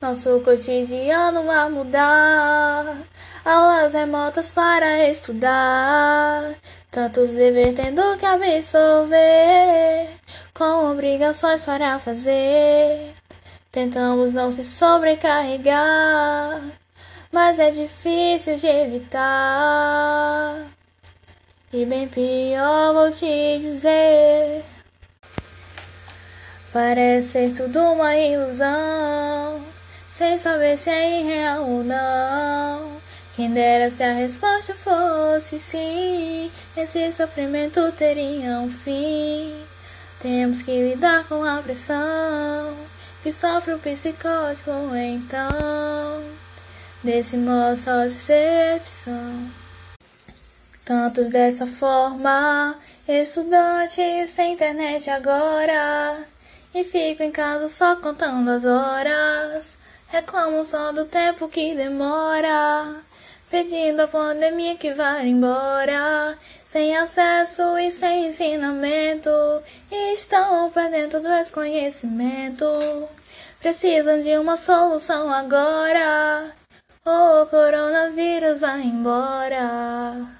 nosso cotidiano a mudar. Aulas remotas para estudar, tantos deveres tendo que absorver, com obrigações para fazer. Tentamos não se sobrecarregar, mas é difícil de evitar. E bem pior vou te dizer. Parece ser tudo uma ilusão, sem saber se é irreal ou não. Quem dera se a resposta fosse sim, esse sofrimento teria um fim. Temos que lidar com a pressão que sofre o psicótico então. Desse modo só decepção. Tantos dessa forma, estudantes sem internet agora e fico em casa só contando as horas. Reclamo só do tempo que demora, pedindo a pandemia que vá embora. Sem acesso e sem ensinamento, estão perdendo do desconhecimento. Precisam de uma solução agora, o coronavírus vai embora.